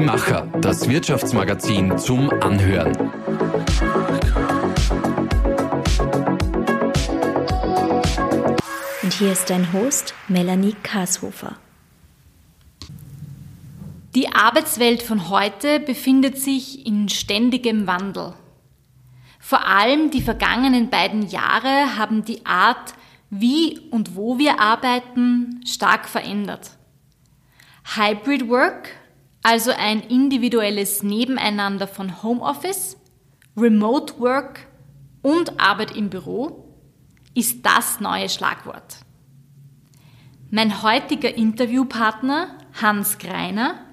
Die Macher, das Wirtschaftsmagazin zum Anhören. Und hier ist dein Host Melanie Kashofer. Die Arbeitswelt von heute befindet sich in ständigem Wandel. Vor allem die vergangenen beiden Jahre haben die Art, wie und wo wir arbeiten, stark verändert. Hybrid Work, also ein individuelles Nebeneinander von Homeoffice, Remote Work und Arbeit im Büro, ist das neue Schlagwort. Mein heutiger Interviewpartner, Hans Greiner,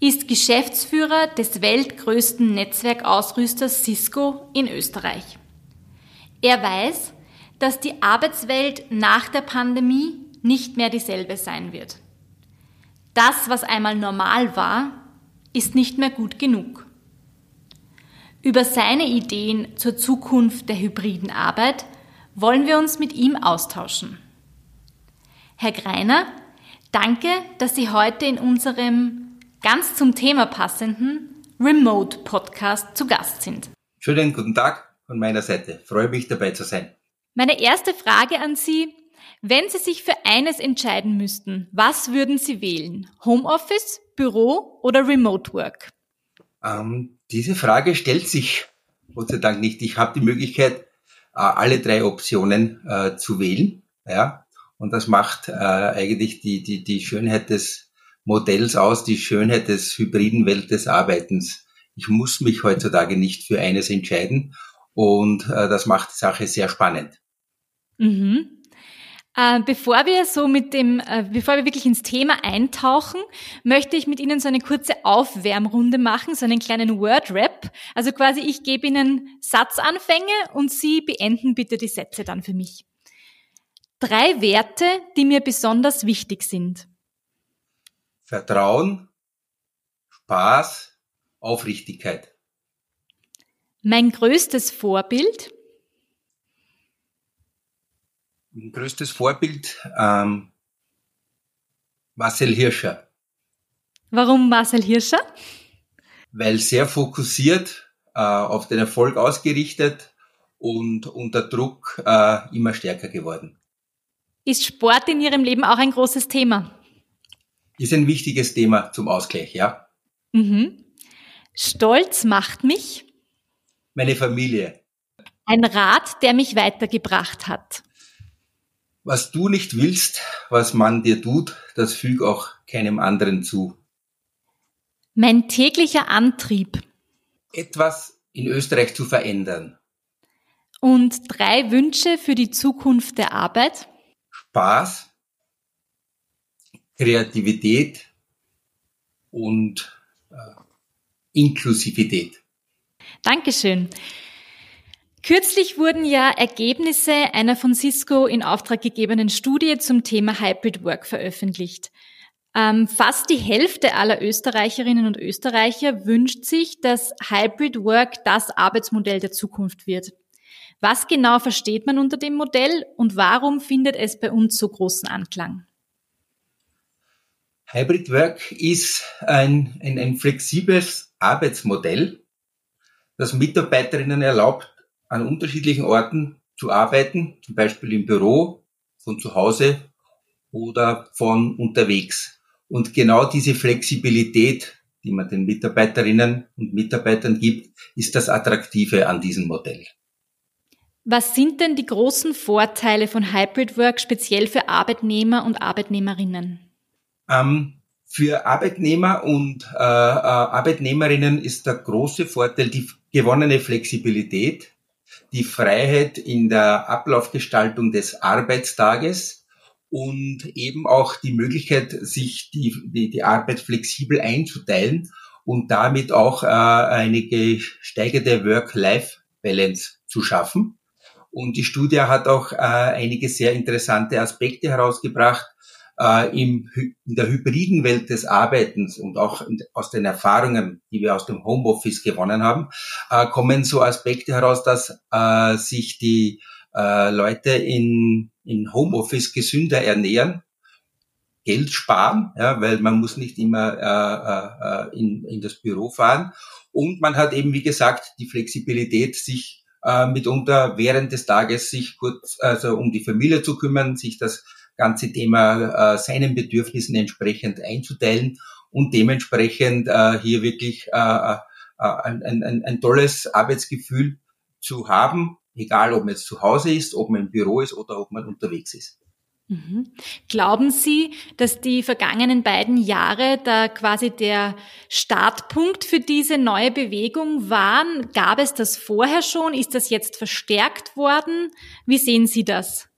ist Geschäftsführer des weltgrößten Netzwerkausrüsters Cisco in Österreich. Er weiß, dass die Arbeitswelt nach der Pandemie nicht mehr dieselbe sein wird. Das, was einmal normal war, ist nicht mehr gut genug. Über seine Ideen zur Zukunft der hybriden Arbeit wollen wir uns mit ihm austauschen. Herr Greiner, danke, dass Sie heute in unserem ganz zum Thema passenden Remote Podcast zu Gast sind. Schönen guten Tag von meiner Seite. Freue mich dabei zu sein. Meine erste Frage an Sie. Wenn Sie sich für eines entscheiden müssten, was würden Sie wählen? Homeoffice, Büro oder Remote Work? Ähm, diese Frage stellt sich Gott sei Dank nicht. Ich habe die Möglichkeit, äh, alle drei Optionen äh, zu wählen. Ja, und das macht äh, eigentlich die, die, die Schönheit des Modells aus, die Schönheit des hybriden Welt des Arbeitens. Ich muss mich heutzutage nicht für eines entscheiden und äh, das macht die Sache sehr spannend. Mhm. Äh, bevor wir so mit dem, äh, bevor wir wirklich ins Thema eintauchen, möchte ich mit Ihnen so eine kurze Aufwärmrunde machen, so einen kleinen Word-Rap. Also quasi ich gebe Ihnen Satzanfänge und Sie beenden bitte die Sätze dann für mich. Drei Werte, die mir besonders wichtig sind. Vertrauen, Spaß, Aufrichtigkeit. Mein größtes Vorbild? Mein größtes Vorbild ähm, Marcel Hirscher. Warum Marcel Hirscher? Weil sehr fokussiert, äh, auf den Erfolg ausgerichtet und unter Druck äh, immer stärker geworden. Ist Sport in Ihrem Leben auch ein großes Thema? ist ein wichtiges Thema zum Ausgleich, ja. Mhm. Stolz macht mich. Meine Familie. Ein Rat, der mich weitergebracht hat. Was du nicht willst, was man dir tut, das füg auch keinem anderen zu. Mein täglicher Antrieb. Etwas in Österreich zu verändern. Und drei Wünsche für die Zukunft der Arbeit. Spaß, Kreativität und äh, Inklusivität. Dankeschön. Kürzlich wurden ja Ergebnisse einer von Cisco in Auftrag gegebenen Studie zum Thema Hybrid Work veröffentlicht. Ähm, fast die Hälfte aller Österreicherinnen und Österreicher wünscht sich, dass Hybrid Work das Arbeitsmodell der Zukunft wird. Was genau versteht man unter dem Modell und warum findet es bei uns so großen Anklang? Hybrid Work ist ein, ein, ein flexibles Arbeitsmodell, das Mitarbeiterinnen erlaubt, an unterschiedlichen Orten zu arbeiten, zum Beispiel im Büro, von zu Hause oder von unterwegs. Und genau diese Flexibilität, die man den Mitarbeiterinnen und Mitarbeitern gibt, ist das Attraktive an diesem Modell. Was sind denn die großen Vorteile von Hybrid Work speziell für Arbeitnehmer und Arbeitnehmerinnen? Ähm, für Arbeitnehmer und äh, äh, Arbeitnehmerinnen ist der große Vorteil die gewonnene Flexibilität, die Freiheit in der Ablaufgestaltung des Arbeitstages und eben auch die Möglichkeit, sich die, die, die Arbeit flexibel einzuteilen und damit auch äh, eine gesteigerte Work-Life-Balance zu schaffen. Und die Studie hat auch äh, einige sehr interessante Aspekte herausgebracht, äh, im, in der hybriden Welt des Arbeitens und auch aus den Erfahrungen, die wir aus dem Homeoffice gewonnen haben, äh, kommen so Aspekte heraus, dass äh, sich die äh, Leute in, in Homeoffice gesünder ernähren Geld sparen, ja, weil man muss nicht immer äh, äh, in, in das Büro fahren. Und man hat eben, wie gesagt, die Flexibilität, sich äh, mitunter während des Tages sich kurz also um die Familie zu kümmern, sich das ganze Thema äh, seinen Bedürfnissen entsprechend einzuteilen und dementsprechend äh, hier wirklich äh, äh, ein, ein, ein tolles Arbeitsgefühl zu haben, egal ob man jetzt zu Hause ist, ob man im Büro ist oder ob man unterwegs ist. Mhm. Glauben Sie, dass die vergangenen beiden Jahre da quasi der Startpunkt für diese neue Bewegung waren? Gab es das vorher schon? Ist das jetzt verstärkt worden? Wie sehen Sie das?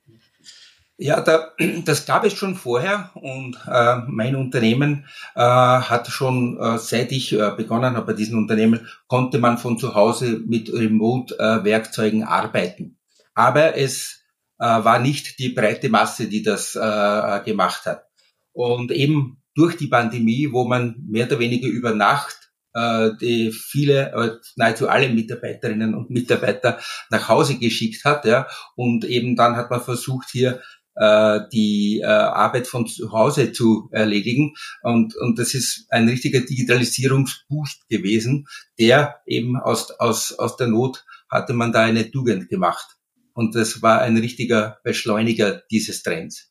Ja, da, das gab es schon vorher und äh, mein Unternehmen äh, hat schon, äh, seit ich äh, begonnen habe bei diesem Unternehmen, konnte man von zu Hause mit Remote-Werkzeugen arbeiten. Aber es äh, war nicht die breite Masse, die das äh, äh, gemacht hat. Und eben durch die Pandemie, wo man mehr oder weniger über Nacht äh, die viele, äh, nahezu alle Mitarbeiterinnen und Mitarbeiter nach Hause geschickt hat, ja, und eben dann hat man versucht hier äh, die äh, Arbeit von zu Hause zu erledigen. Und, und das ist ein richtiger Digitalisierungsboost gewesen, der eben aus, aus, aus der Not hatte man da eine Tugend gemacht. Und das war ein richtiger Beschleuniger dieses Trends.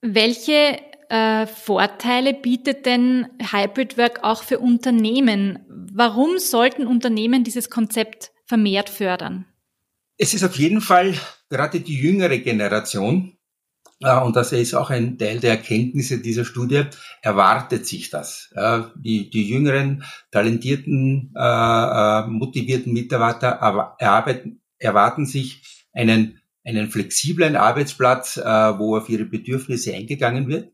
Welche äh, Vorteile bietet denn Hybrid Work auch für Unternehmen? Warum sollten Unternehmen dieses Konzept vermehrt fördern? Es ist auf jeden Fall gerade die jüngere Generation, und das ist auch ein Teil der Erkenntnisse dieser Studie, erwartet sich das. Die, die jüngeren, talentierten, äh, äh, motivierten Mitarbeiter erwarten sich einen, einen flexiblen Arbeitsplatz, äh, wo auf ihre Bedürfnisse eingegangen wird.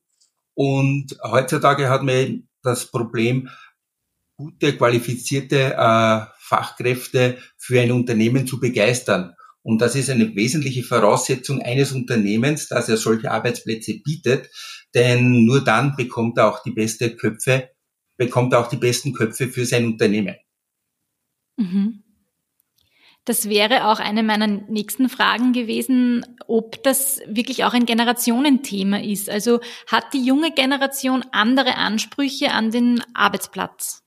Und heutzutage hat man das Problem, gute, qualifizierte Fachkräfte für ein Unternehmen zu begeistern. Und das ist eine wesentliche Voraussetzung eines Unternehmens, dass er solche Arbeitsplätze bietet, denn nur dann bekommt er auch die beste Köpfe, bekommt er auch die besten Köpfe für sein Unternehmen. Mhm. Das wäre auch eine meiner nächsten Fragen gewesen, ob das wirklich auch ein Generationenthema ist. Also hat die junge Generation andere Ansprüche an den Arbeitsplatz?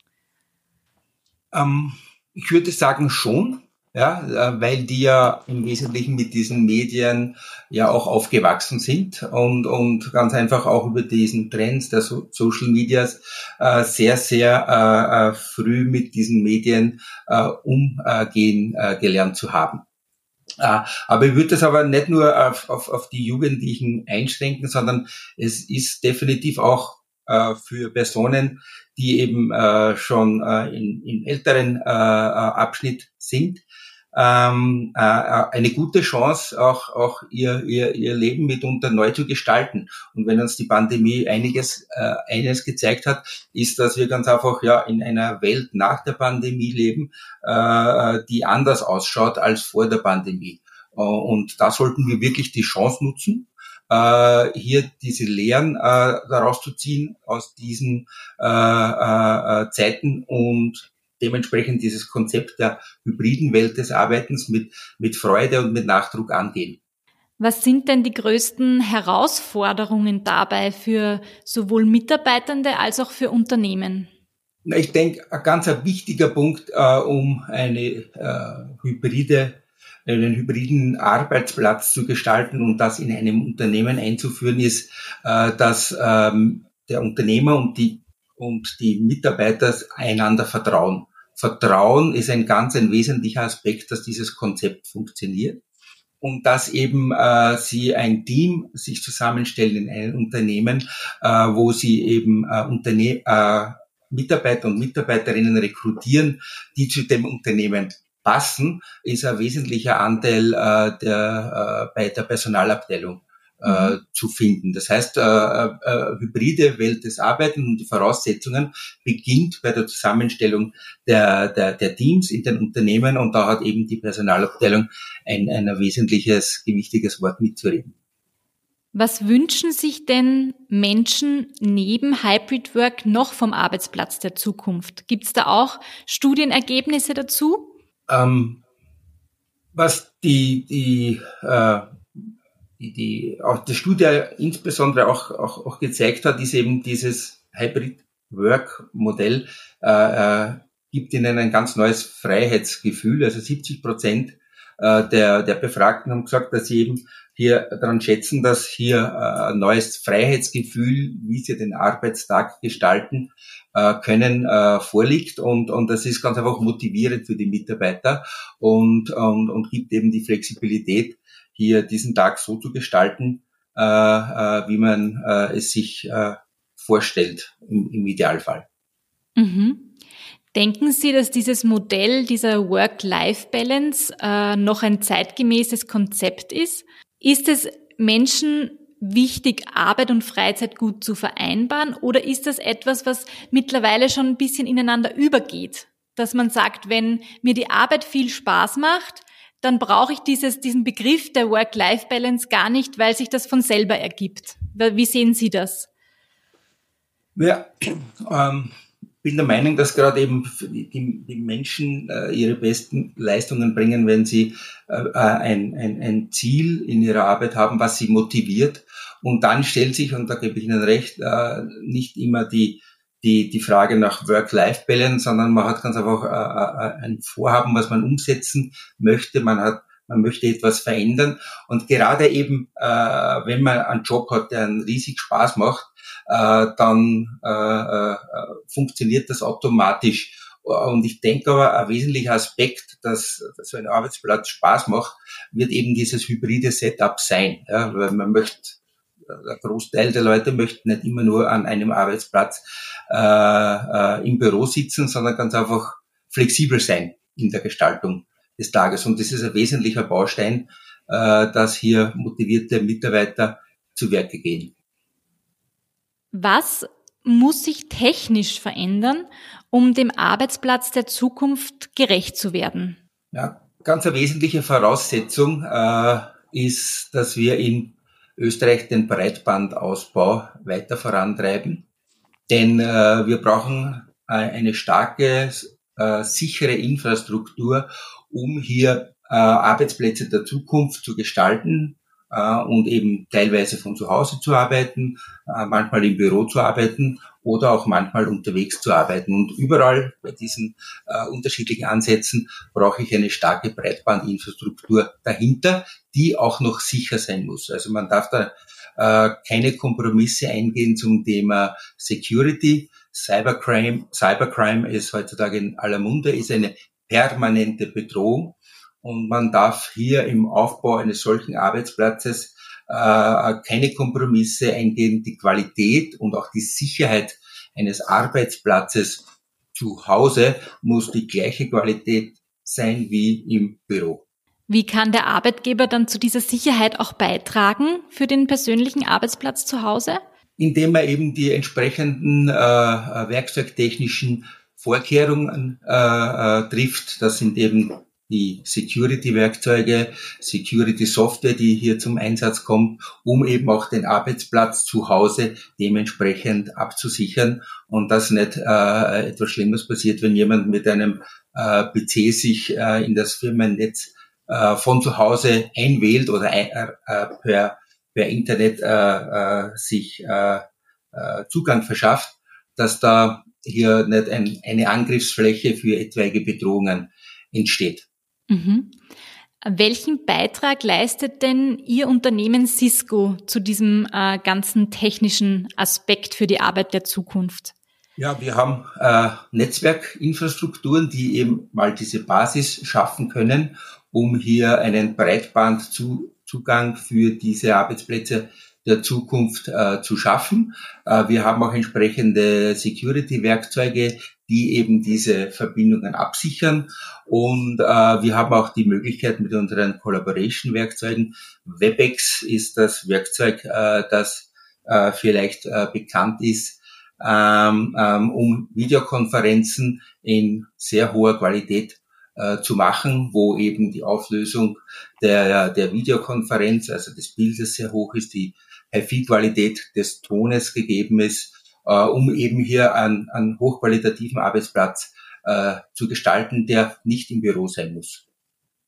Ähm, ich würde sagen schon ja, äh, weil die ja im Wesentlichen mit diesen Medien ja auch aufgewachsen sind und, und ganz einfach auch über diesen Trends der so Social Medias äh, sehr, sehr äh, äh, früh mit diesen Medien äh, umgehen äh, gelernt zu haben. Äh, aber ich würde das aber nicht nur auf, auf, auf die Jugendlichen einschränken, sondern es ist definitiv auch äh, für Personen, die eben äh, schon äh, im älteren Abschnitt sind, ähm, äh, eine gute Chance, auch, auch ihr, ihr, ihr Leben mitunter neu zu gestalten. Und wenn uns die Pandemie einiges, eines gezeigt hat, ist, dass wir ganz einfach ja in einer Welt nach der Pandemie leben, die anders ausschaut als vor der Pandemie. Und da sollten wir wirklich die Chance nutzen, äh, hier diese Lehren äh, daraus zu ziehen aus diesen äh, äh, Zeiten und dementsprechend dieses Konzept der hybriden Welt des Arbeitens mit, mit Freude und mit Nachdruck angehen. Was sind denn die größten Herausforderungen dabei für sowohl Mitarbeitende als auch für Unternehmen? Ich denke, ein ganz wichtiger Punkt, äh, um eine äh, hybride, einen hybriden Arbeitsplatz zu gestalten und das in einem Unternehmen einzuführen, ist, äh, dass ähm, der Unternehmer und die, und die Mitarbeiter einander vertrauen. Vertrauen ist ein ganz ein wesentlicher Aspekt, dass dieses Konzept funktioniert und dass eben äh, sie ein Team sich zusammenstellen in einem Unternehmen, äh, wo sie eben äh, Unterne äh, Mitarbeiter und Mitarbeiterinnen rekrutieren, die zu dem Unternehmen passen, ist ein wesentlicher Anteil äh, der, äh, bei der Personalabteilung äh, mhm. zu finden. Das heißt, äh, äh, hybride Welt des Arbeitens und die Voraussetzungen beginnt bei der Zusammenstellung der, der, der Teams in den Unternehmen und da hat eben die Personalabteilung ein, ein wesentliches, gewichtiges Wort mitzureden. Was wünschen sich denn Menschen neben Hybrid Work noch vom Arbeitsplatz der Zukunft? Gibt es da auch Studienergebnisse dazu? Ähm, was die, die äh, die, die auch die Studie insbesondere auch, auch, auch gezeigt hat, ist eben dieses Hybrid-Work-Modell äh, äh, gibt ihnen ein ganz neues Freiheitsgefühl. Also 70 Prozent äh, der, der Befragten haben gesagt, dass sie eben hier daran schätzen, dass hier äh, ein neues Freiheitsgefühl, wie sie den Arbeitstag gestalten äh, können, äh, vorliegt. Und, und das ist ganz einfach motivierend für die Mitarbeiter und, und, und gibt eben die Flexibilität, hier diesen Tag so zu gestalten, äh, äh, wie man äh, es sich äh, vorstellt im, im Idealfall. Mhm. Denken Sie, dass dieses Modell dieser Work-Life-Balance äh, noch ein zeitgemäßes Konzept ist? Ist es Menschen wichtig, Arbeit und Freizeit gut zu vereinbaren? Oder ist das etwas, was mittlerweile schon ein bisschen ineinander übergeht? Dass man sagt, wenn mir die Arbeit viel Spaß macht, dann brauche ich dieses, diesen Begriff der Work-Life-Balance gar nicht, weil sich das von selber ergibt. Wie sehen Sie das? Ja, ähm, bin der Meinung, dass gerade eben die, die Menschen äh, ihre besten Leistungen bringen, wenn sie äh, äh, ein, ein, ein Ziel in ihrer Arbeit haben, was sie motiviert. Und dann stellt sich, und da gebe ich Ihnen recht, äh, nicht immer die, die, die Frage nach Work-Life-Balance, sondern man hat ganz einfach äh, äh, ein Vorhaben, was man umsetzen möchte. Man hat man möchte etwas verändern. Und gerade eben, äh, wenn man einen Job hat, der einen riesig Spaß macht, äh, dann äh, äh, funktioniert das automatisch. Und ich denke aber, ein wesentlicher Aspekt, dass, so ein Arbeitsplatz Spaß macht, wird eben dieses hybride Setup sein. Ja, weil man möchte, der Großteil der Leute möchte nicht immer nur an einem Arbeitsplatz äh, äh, im Büro sitzen, sondern ganz einfach flexibel sein in der Gestaltung des Tages. Und das ist ein wesentlicher Baustein, äh, dass hier motivierte Mitarbeiter zu Werke gehen. Was muss sich technisch verändern, um dem Arbeitsplatz der Zukunft gerecht zu werden? Ja, ganz eine wesentliche Voraussetzung äh, ist, dass wir in Österreich den Breitbandausbau weiter vorantreiben. Denn äh, wir brauchen äh, eine starke, äh, sichere Infrastruktur, um hier äh, Arbeitsplätze der Zukunft zu gestalten äh, und eben teilweise von zu Hause zu arbeiten, äh, manchmal im Büro zu arbeiten oder auch manchmal unterwegs zu arbeiten. Und überall bei diesen äh, unterschiedlichen Ansätzen brauche ich eine starke Breitbandinfrastruktur dahinter, die auch noch sicher sein muss. Also man darf da äh, keine Kompromisse eingehen zum Thema Security. Cybercrime, Cybercrime ist heutzutage in aller Munde, ist eine permanente Bedrohung. Und man darf hier im Aufbau eines solchen Arbeitsplatzes äh, keine Kompromisse eingehen. Die Qualität und auch die Sicherheit eines Arbeitsplatzes zu Hause muss die gleiche Qualität sein wie im Büro. Wie kann der Arbeitgeber dann zu dieser Sicherheit auch beitragen für den persönlichen Arbeitsplatz zu Hause? Indem er eben die entsprechenden äh, werkzeugtechnischen Vorkehrungen äh, äh, trifft. Das sind eben die Security-Werkzeuge, Security-Software, die hier zum Einsatz kommt, um eben auch den Arbeitsplatz zu Hause dementsprechend abzusichern und dass nicht äh, etwas Schlimmes passiert, wenn jemand mit einem äh, PC sich äh, in das Firmennetz äh, von zu Hause einwählt oder ein, äh, per, per Internet äh, äh, sich äh, äh, Zugang verschafft, dass da hier nicht ein, eine Angriffsfläche für etwaige Bedrohungen entsteht. Mhm. Welchen Beitrag leistet denn Ihr Unternehmen Cisco zu diesem äh, ganzen technischen Aspekt für die Arbeit der Zukunft? Ja, wir haben äh, Netzwerkinfrastrukturen, die eben mal diese Basis schaffen können, um hier einen Breitbandzugang für diese Arbeitsplätze der Zukunft äh, zu schaffen. Äh, wir haben auch entsprechende Security-Werkzeuge, die eben diese Verbindungen absichern. Und äh, wir haben auch die Möglichkeit mit unseren Collaboration-Werkzeugen. WebEx ist das Werkzeug, äh, das äh, vielleicht äh, bekannt ist, ähm, ähm, um Videokonferenzen in sehr hoher Qualität äh, zu machen, wo eben die Auflösung der, der Videokonferenz, also des Bildes sehr hoch ist, die High-Qualität des Tones gegeben ist, äh, um eben hier einen, einen hochqualitativen Arbeitsplatz äh, zu gestalten, der nicht im Büro sein muss.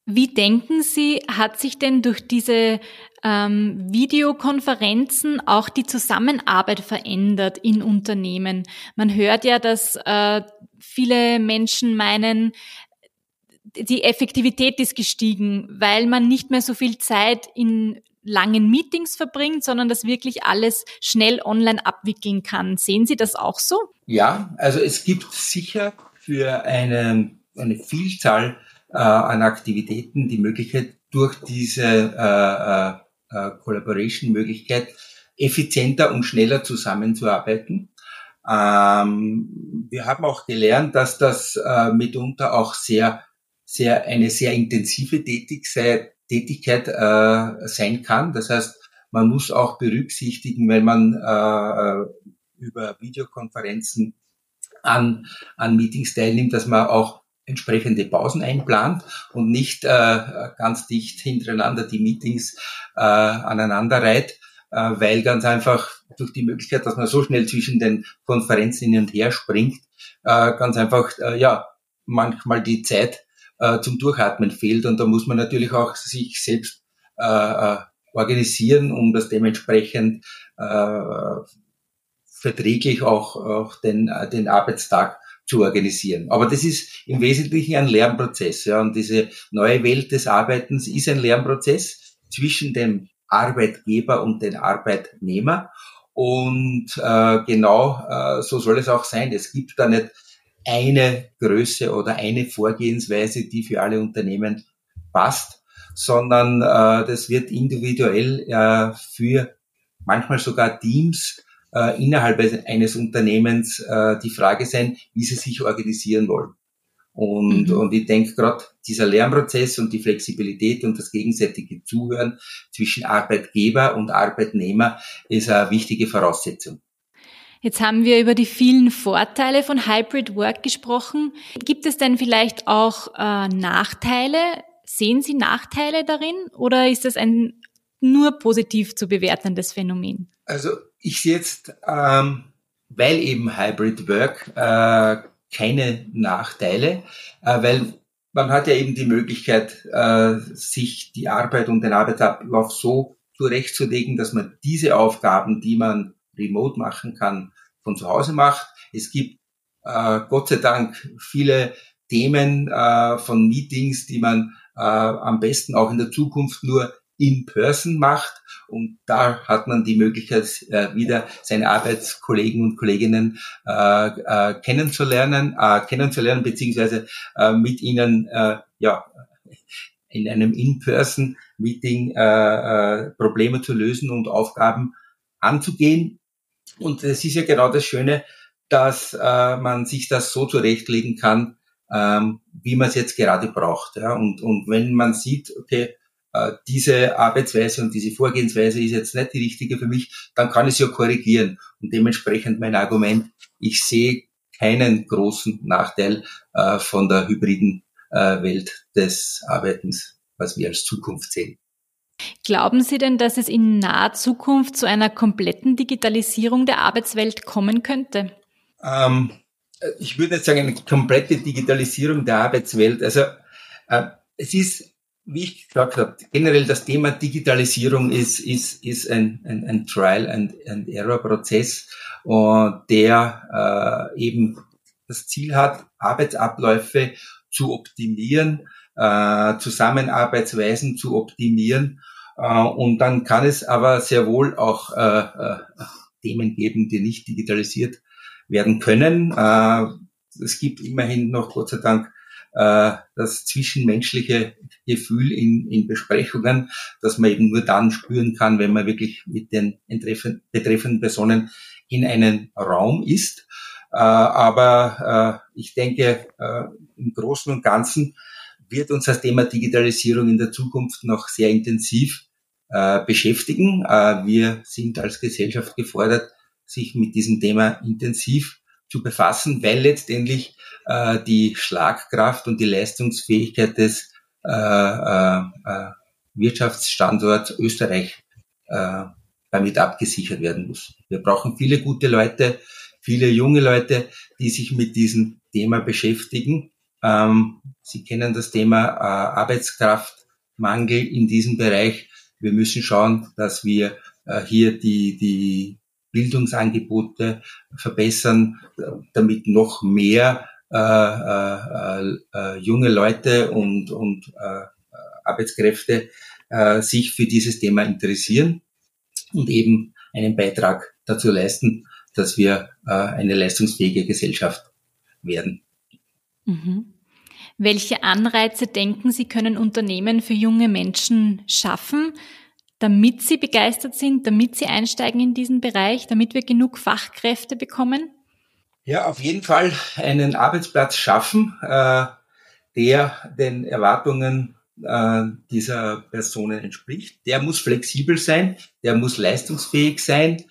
Wie denken Sie, hat sich denn durch diese ähm, Videokonferenzen auch die Zusammenarbeit verändert in Unternehmen? Man hört ja, dass äh, viele Menschen meinen, die Effektivität ist gestiegen, weil man nicht mehr so viel Zeit in langen Meetings verbringt, sondern das wirklich alles schnell online abwickeln kann. Sehen Sie das auch so? Ja, also es gibt sicher für eine, eine Vielzahl äh, an Aktivitäten die Möglichkeit, durch diese äh, äh, äh, Collaboration-Möglichkeit effizienter und schneller zusammenzuarbeiten. Ähm, wir haben auch gelernt, dass das äh, mitunter auch sehr, sehr eine sehr intensive Tätigkeit, Tätigkeit äh, sein kann. Das heißt, man muss auch berücksichtigen, wenn man äh, über Videokonferenzen an, an Meetings teilnimmt, dass man auch entsprechende Pausen einplant und nicht äh, ganz dicht hintereinander die Meetings äh, aneinander reiht, äh, weil ganz einfach durch die Möglichkeit, dass man so schnell zwischen den Konferenzen hin und her springt, äh, ganz einfach äh, ja manchmal die Zeit äh, zum Durchatmen fehlt und da muss man natürlich auch sich selbst äh, äh organisieren, um das dementsprechend äh, verträglich auch, auch den, äh, den Arbeitstag zu organisieren. Aber das ist im Wesentlichen ein Lernprozess. Ja, und diese neue Welt des Arbeitens ist ein Lernprozess zwischen dem Arbeitgeber und den Arbeitnehmer. Und äh, genau äh, so soll es auch sein. Es gibt da nicht eine Größe oder eine Vorgehensweise, die für alle Unternehmen passt, sondern äh, das wird individuell äh, für manchmal sogar Teams äh, innerhalb eines Unternehmens äh, die Frage sein, wie sie sich organisieren wollen. Und, mhm. und ich denke gerade, dieser Lernprozess und die Flexibilität und das gegenseitige Zuhören zwischen Arbeitgeber und Arbeitnehmer ist eine wichtige Voraussetzung. Jetzt haben wir über die vielen Vorteile von Hybrid Work gesprochen. Gibt es denn vielleicht auch äh, Nachteile? Sehen Sie Nachteile darin oder ist das ein nur positiv zu bewertendes Phänomen? Also ich sehe jetzt, ähm, weil eben Hybrid Work äh, keine Nachteile, äh, weil man hat ja eben die Möglichkeit, äh, sich die Arbeit und den Arbeitsablauf so zurechtzulegen, dass man diese Aufgaben, die man remote machen kann, von zu Hause macht. Es gibt äh, Gott sei Dank viele Themen äh, von Meetings, die man äh, am besten auch in der Zukunft nur in person macht. Und da hat man die Möglichkeit, äh, wieder seine Arbeitskollegen und Kolleginnen äh, äh, kennenzulernen, äh, kennenzulernen, beziehungsweise äh, mit ihnen äh, ja, in einem In-Person-Meeting äh, äh, Probleme zu lösen und Aufgaben anzugehen. Und es ist ja genau das Schöne, dass äh, man sich das so zurechtlegen kann, ähm, wie man es jetzt gerade braucht. Ja? Und, und wenn man sieht, okay, äh, diese Arbeitsweise und diese Vorgehensweise ist jetzt nicht die richtige für mich, dann kann ich es ja korrigieren. Und dementsprechend mein Argument, ich sehe keinen großen Nachteil äh, von der hybriden äh, Welt des Arbeitens, was wir als Zukunft sehen. Glauben Sie denn, dass es in naher Zukunft zu einer kompletten Digitalisierung der Arbeitswelt kommen könnte? Ähm, ich würde nicht sagen eine komplette Digitalisierung der Arbeitswelt. Also äh, es ist wie ich gesagt habe, generell das Thema Digitalisierung ist, ist, ist ein, ein, ein Trial and, and Error Prozess, der äh, eben das Ziel hat, Arbeitsabläufe zu optimieren, äh, Zusammenarbeitsweisen zu optimieren. Äh, und dann kann es aber sehr wohl auch äh, äh, Themen geben, die nicht digitalisiert werden können. Äh, es gibt immerhin noch, Gott sei Dank, äh, das zwischenmenschliche Gefühl in, in Besprechungen, dass man eben nur dann spüren kann, wenn man wirklich mit den betreffenden Personen in einem Raum ist. Äh, aber ich denke, im Großen und Ganzen wird uns das Thema Digitalisierung in der Zukunft noch sehr intensiv äh, beschäftigen. Äh, wir sind als Gesellschaft gefordert, sich mit diesem Thema intensiv zu befassen, weil letztendlich äh, die Schlagkraft und die Leistungsfähigkeit des äh, äh, äh, Wirtschaftsstandorts Österreich äh, damit abgesichert werden muss. Wir brauchen viele gute Leute, viele junge Leute, die sich mit diesem Thema beschäftigen. Ähm, Sie kennen das Thema äh, Arbeitskraftmangel in diesem Bereich. Wir müssen schauen, dass wir äh, hier die, die Bildungsangebote verbessern, damit noch mehr äh, äh, äh, junge Leute und, und äh, Arbeitskräfte sich für dieses Thema interessieren und eben einen Beitrag dazu leisten, dass wir eine leistungsfähige Gesellschaft werden. Mhm. Welche Anreize denken Sie, können Unternehmen für junge Menschen schaffen, damit sie begeistert sind, damit sie einsteigen in diesen Bereich, damit wir genug Fachkräfte bekommen? Ja, auf jeden Fall einen Arbeitsplatz schaffen, äh, der den Erwartungen äh, dieser Personen entspricht. Der muss flexibel sein, der muss leistungsfähig sein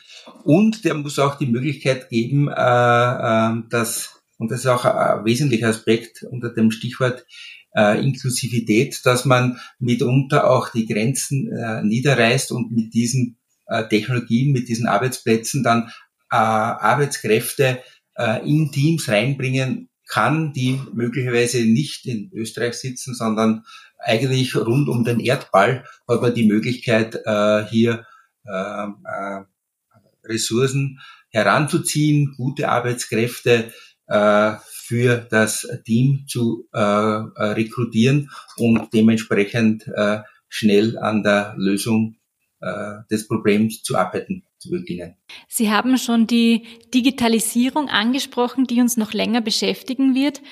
und der muss auch die Möglichkeit geben, äh, dass, und das ist auch ein wesentlicher Aspekt unter dem Stichwort äh, Inklusivität, dass man mitunter auch die Grenzen äh, niederreißt und mit diesen äh, Technologien, mit diesen Arbeitsplätzen dann äh, Arbeitskräfte äh, in Teams reinbringen kann, die möglicherweise nicht in Österreich sitzen, sondern eigentlich rund um den Erdball hat man die Möglichkeit, äh, hier äh, äh, Ressourcen heranzuziehen, gute Arbeitskräfte für das Team zu äh, äh, rekrutieren und dementsprechend äh, schnell an der Lösung äh, des Problems zu arbeiten zu beginnen. Sie haben schon die Digitalisierung angesprochen, die uns noch länger beschäftigen wird.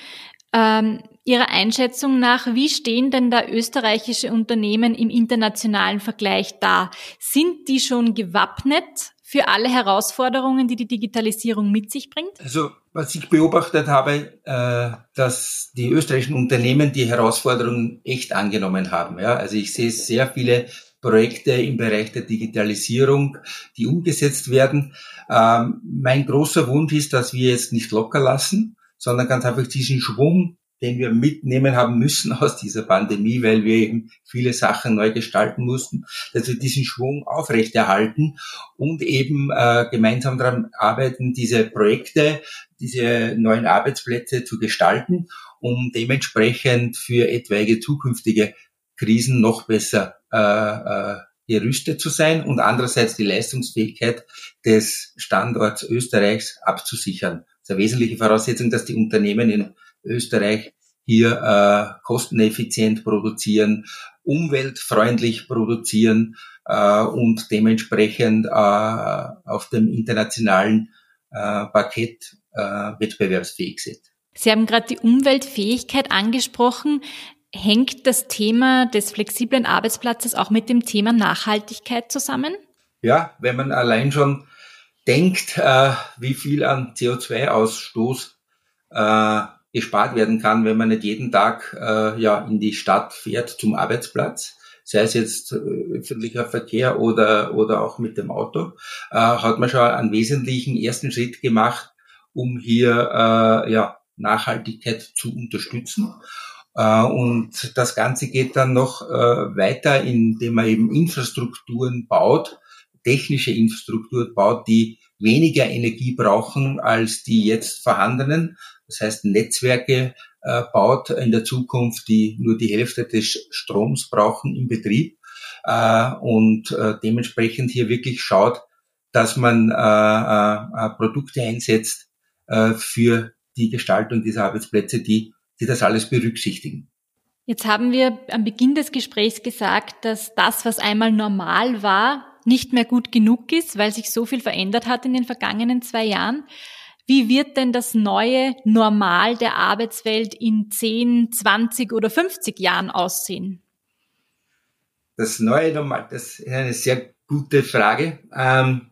Ähm, Ihrer Einschätzung nach, wie stehen denn da österreichische Unternehmen im internationalen Vergleich da? Sind die schon gewappnet für alle Herausforderungen, die die Digitalisierung mit sich bringt? Also was ich beobachtet habe, äh, dass die österreichischen Unternehmen die Herausforderungen echt angenommen haben. Ja? Also ich sehe sehr viele Projekte im Bereich der Digitalisierung, die umgesetzt werden. Ähm, mein großer Wunsch ist, dass wir jetzt nicht locker lassen, sondern ganz einfach diesen Schwung den wir mitnehmen haben müssen aus dieser Pandemie, weil wir eben viele Sachen neu gestalten mussten, dass wir diesen Schwung aufrechterhalten und eben äh, gemeinsam daran arbeiten, diese Projekte, diese neuen Arbeitsplätze zu gestalten, um dementsprechend für etwaige zukünftige Krisen noch besser äh, äh, gerüstet zu sein und andererseits die Leistungsfähigkeit des Standorts Österreichs abzusichern. Das ist eine wesentliche Voraussetzung, dass die Unternehmen in Österreich hier äh, kosteneffizient produzieren, umweltfreundlich produzieren äh, und dementsprechend äh, auf dem internationalen äh, Parkett äh, wettbewerbsfähig sind. Sie haben gerade die Umweltfähigkeit angesprochen. Hängt das Thema des flexiblen Arbeitsplatzes auch mit dem Thema Nachhaltigkeit zusammen? Ja, wenn man allein schon denkt, äh, wie viel an CO2-Ausstoß äh, gespart werden kann, wenn man nicht jeden Tag äh, ja in die Stadt fährt zum Arbeitsplatz, sei es jetzt äh, öffentlicher Verkehr oder oder auch mit dem Auto, äh, hat man schon einen wesentlichen ersten Schritt gemacht, um hier äh, ja Nachhaltigkeit zu unterstützen. Äh, und das Ganze geht dann noch äh, weiter, indem man eben Infrastrukturen baut, technische Infrastruktur baut, die weniger Energie brauchen als die jetzt vorhandenen. Das heißt, Netzwerke äh, baut in der Zukunft, die nur die Hälfte des Stroms brauchen im Betrieb äh, und äh, dementsprechend hier wirklich schaut, dass man äh, äh, Produkte einsetzt äh, für die Gestaltung dieser Arbeitsplätze, die, die das alles berücksichtigen. Jetzt haben wir am Beginn des Gesprächs gesagt, dass das, was einmal normal war, nicht mehr gut genug ist, weil sich so viel verändert hat in den vergangenen zwei Jahren. Wie wird denn das neue Normal der Arbeitswelt in 10, 20 oder 50 Jahren aussehen? Das neue Normal, das ist eine sehr gute Frage. Ähm,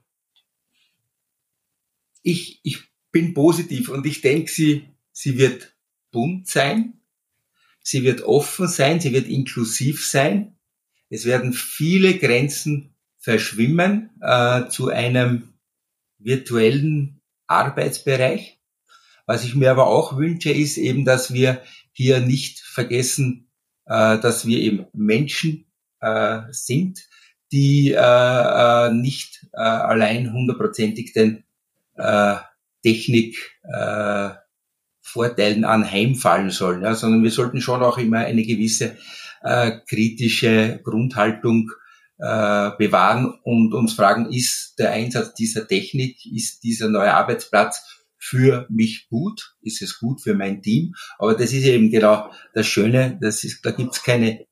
ich, ich bin positiv und ich denke, sie, sie wird bunt sein, sie wird offen sein, sie wird inklusiv sein. Es werden viele Grenzen verschwimmen äh, zu einem virtuellen Arbeitsbereich. Was ich mir aber auch wünsche, ist eben, dass wir hier nicht vergessen, äh, dass wir eben Menschen äh, sind, die äh, äh, nicht äh, allein hundertprozentig den äh, Technik äh, anheimfallen sollen, ja, sondern wir sollten schon auch immer eine gewisse äh, kritische Grundhaltung äh, bewahren und uns fragen, ist der Einsatz dieser Technik, ist dieser neue Arbeitsplatz für mich gut? Ist es gut für mein Team? Aber das ist eben genau das Schöne, das ist, da gibt es keine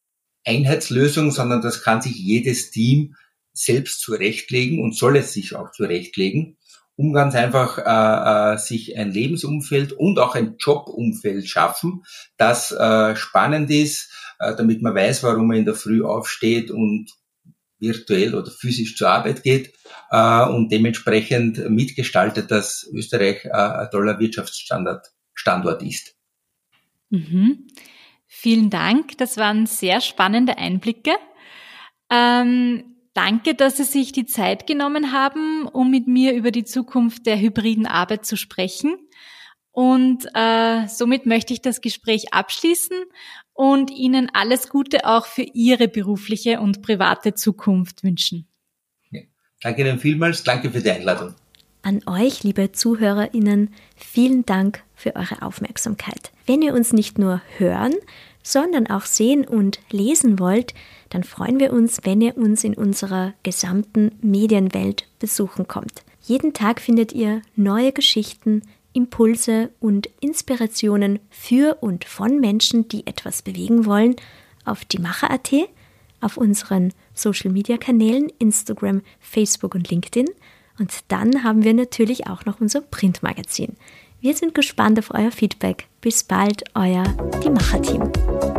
Einheitslösung, sondern das kann sich jedes Team selbst zurechtlegen und soll es sich auch zurechtlegen, um ganz einfach äh, äh, sich ein Lebensumfeld und auch ein Jobumfeld schaffen, das äh, spannend ist, äh, damit man weiß, warum man in der Früh aufsteht und virtuell oder physisch zur Arbeit geht äh, und dementsprechend mitgestaltet, dass Österreich äh, ein toller Wirtschaftsstandort Standort ist. Mhm. Vielen Dank, das waren sehr spannende Einblicke. Ähm, danke, dass Sie sich die Zeit genommen haben, um mit mir über die Zukunft der hybriden Arbeit zu sprechen. Und äh, somit möchte ich das Gespräch abschließen und Ihnen alles Gute auch für Ihre berufliche und private Zukunft wünschen. Ja. Danke Ihnen vielmals, danke für die Einladung. An euch, liebe ZuhörerInnen, vielen Dank für eure Aufmerksamkeit. Wenn ihr uns nicht nur hören, sondern auch sehen und lesen wollt, dann freuen wir uns, wenn ihr uns in unserer gesamten Medienwelt besuchen kommt. Jeden Tag findet ihr neue Geschichten, Impulse und Inspirationen für und von Menschen, die etwas bewegen wollen, auf die Macher.at, auf unseren Social Media Kanälen Instagram, Facebook und LinkedIn. Und dann haben wir natürlich auch noch unser Printmagazin. Wir sind gespannt auf euer Feedback. Bis bald, euer Die Macher-Team.